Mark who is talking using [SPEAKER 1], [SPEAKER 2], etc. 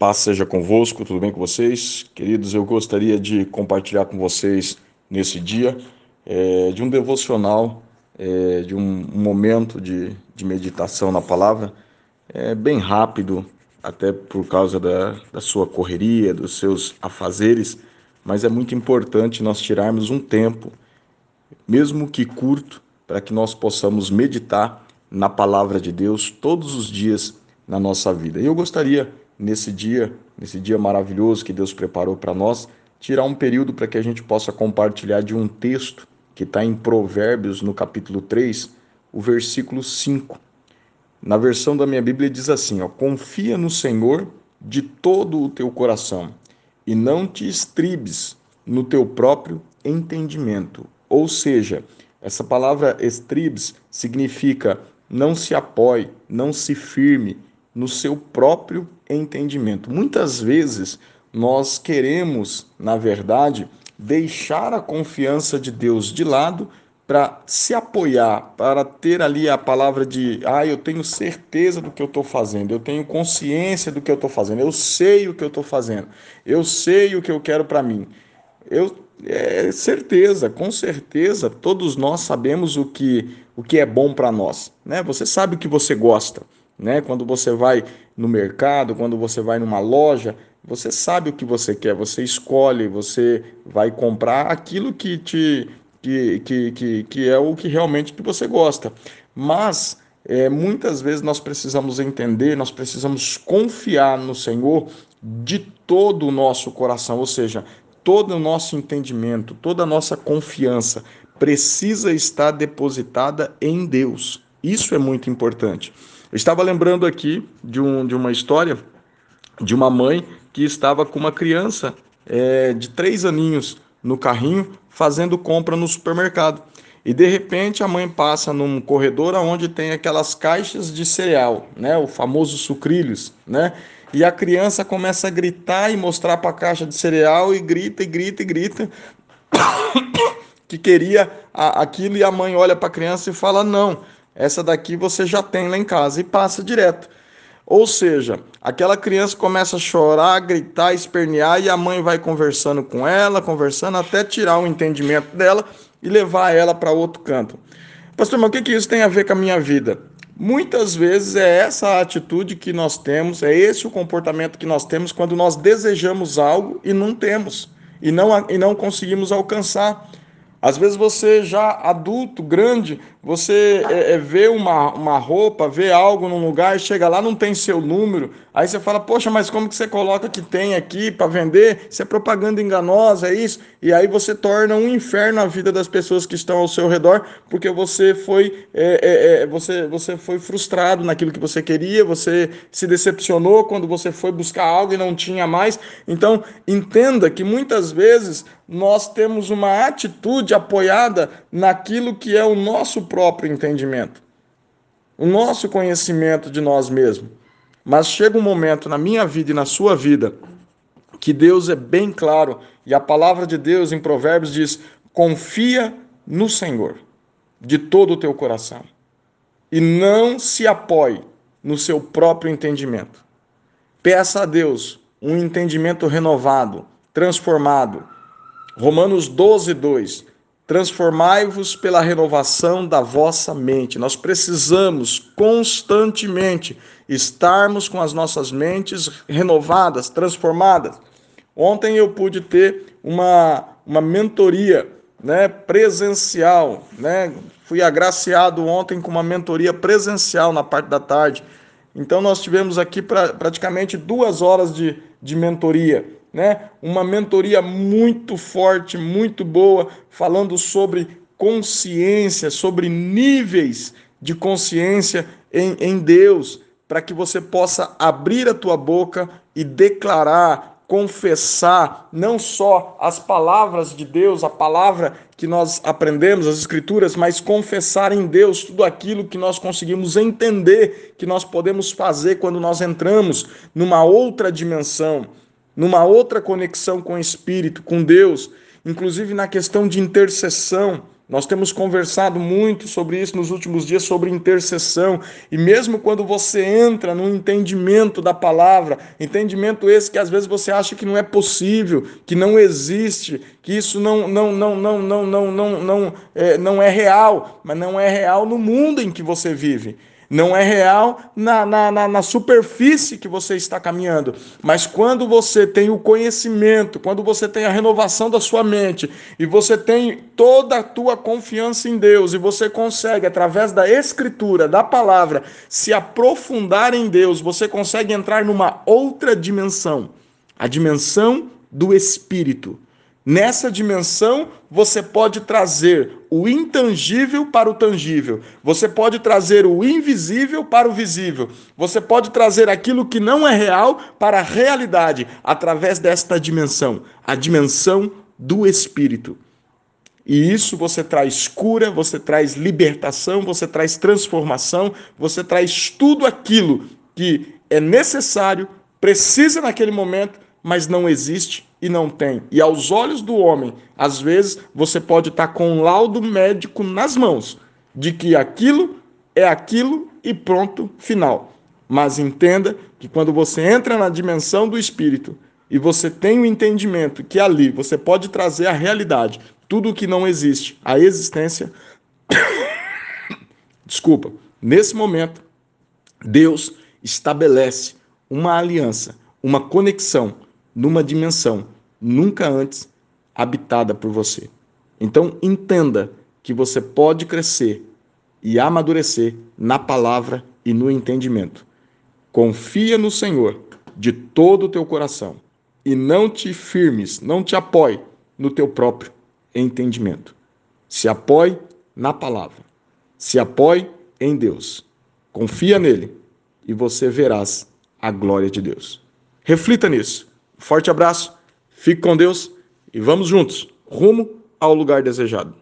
[SPEAKER 1] Paz seja convosco, tudo bem com vocês? Queridos, eu gostaria de compartilhar com vocês nesse dia é, de um devocional, é, de um, momento de, de, meditação na palavra, é, bem rápido, até por causa da, da sua correria, dos seus afazeres, mas é muito importante nós tirarmos um tempo, mesmo que curto, para que nós possamos meditar na palavra de Deus todos os dias na nossa vida. E eu gostaria nesse dia, nesse dia maravilhoso que Deus preparou para nós, tirar um período para que a gente possa compartilhar de um texto que está em Provérbios, no capítulo 3, o versículo 5. Na versão da minha Bíblia diz assim: ó, Confia no Senhor de todo o teu coração e não te estribes no teu próprio entendimento. Ou seja, essa palavra estribes significa não se apoie, não se firme, no seu próprio entendimento. Muitas vezes nós queremos, na verdade, deixar a confiança de Deus de lado para se apoiar, para ter ali a palavra de, ah, eu tenho certeza do que eu estou fazendo, eu tenho consciência do que eu estou fazendo, eu sei o que eu estou fazendo, eu sei o que eu quero para mim. Eu é certeza, com certeza, todos nós sabemos o que o que é bom para nós, né? Você sabe o que você gosta né? Quando você vai no mercado, quando você vai numa loja, você sabe o que você quer, você escolhe, você vai comprar aquilo que te que, que, que, que é o que realmente que você gosta. Mas é, muitas vezes nós precisamos entender, nós precisamos confiar no Senhor de todo o nosso coração, ou seja, todo o nosso entendimento, toda a nossa confiança precisa estar depositada em Deus. Isso é muito importante. Eu estava lembrando aqui de, um, de uma história de uma mãe que estava com uma criança é, de três aninhos no carrinho fazendo compra no supermercado. E de repente a mãe passa num corredor onde tem aquelas caixas de cereal, né, o famoso sucrilhos, né? E a criança começa a gritar e mostrar para a caixa de cereal e grita e grita e grita que queria aquilo e a mãe olha para a criança e fala: "Não, essa daqui você já tem lá em casa e passa direto. Ou seja, aquela criança começa a chorar, gritar, espernear e a mãe vai conversando com ela, conversando até tirar o entendimento dela e levar ela para outro canto. Pastor, mas o que, que isso tem a ver com a minha vida? Muitas vezes é essa a atitude que nós temos, é esse o comportamento que nós temos quando nós desejamos algo e não temos, e não, e não conseguimos alcançar. Às vezes você já adulto, grande, você é, é, vê uma, uma roupa, vê algo num lugar, chega lá, não tem seu número, aí você fala, poxa, mas como que você coloca que tem aqui para vender? Isso é propaganda enganosa, é isso? E aí você torna um inferno a vida das pessoas que estão ao seu redor, porque você foi, é, é, é, você, você foi frustrado naquilo que você queria, você se decepcionou quando você foi buscar algo e não tinha mais. Então, entenda que muitas vezes nós temos uma atitude apoiada naquilo que é o nosso próprio entendimento, o nosso conhecimento de nós mesmos. Mas chega um momento na minha vida e na sua vida que Deus é bem claro e a palavra de Deus em Provérbios diz: confia no Senhor de todo o teu coração e não se apoie no seu próprio entendimento. Peça a Deus um entendimento renovado, transformado, Romanos 12, 2. Transformai-vos pela renovação da vossa mente. Nós precisamos constantemente estarmos com as nossas mentes renovadas, transformadas. Ontem eu pude ter uma, uma mentoria né, presencial. Né? Fui agraciado ontem com uma mentoria presencial na parte da tarde. Então nós tivemos aqui pra, praticamente duas horas de, de mentoria né? Uma mentoria muito forte, muito boa, falando sobre consciência, sobre níveis de consciência em, em Deus, para que você possa abrir a tua boca e declarar, confessar não só as palavras de Deus, a palavra que nós aprendemos, as escrituras, mas confessar em Deus tudo aquilo que nós conseguimos entender que nós podemos fazer quando nós entramos numa outra dimensão numa outra conexão com o Espírito, com Deus, inclusive na questão de intercessão, Nós temos conversado muito sobre isso nos últimos dias, sobre intercessão. E mesmo quando você entra no entendimento da palavra, entendimento esse que às vezes você acha que não é possível, que não existe, que isso não não não não não não não não é, não é real, mas não é real no mundo em que você vive não é real na, na, na, na, superfície que você está caminhando. Mas quando você tem o conhecimento, quando você tem a renovação da sua mente e você tem toda a tua confiança em Deus e você consegue, através da escritura, da palavra, se aprofundar em Deus, você consegue entrar numa outra dimensão a dimensão do espírito. Nessa dimensão, você pode trazer o intangível para o tangível. Você pode trazer o invisível para o visível. Você pode trazer aquilo que não é real para a realidade através desta dimensão, a dimensão do espírito. E isso você traz cura, você traz libertação, você traz transformação, você traz tudo aquilo que é necessário, precisa naquele momento, mas não existe e não tem. E aos olhos do homem, às vezes você pode estar com um laudo médico nas mãos de que aquilo é aquilo e pronto, final. Mas entenda que quando você entra na dimensão do espírito e você tem o entendimento que ali você pode trazer a realidade, tudo o que não existe, a existência. Desculpa, nesse momento, Deus estabelece uma aliança, uma conexão numa dimensão nunca antes habitada por você. Então, entenda que você pode crescer e amadurecer na palavra e no entendimento. Confia no Senhor de todo o teu coração e não te firmes, não te apoie no teu próprio entendimento. Se apoie na palavra. Se apoie em Deus. Confia nele e você verás a glória de Deus. Reflita nisso. Forte abraço, fique com Deus e vamos juntos rumo ao lugar desejado.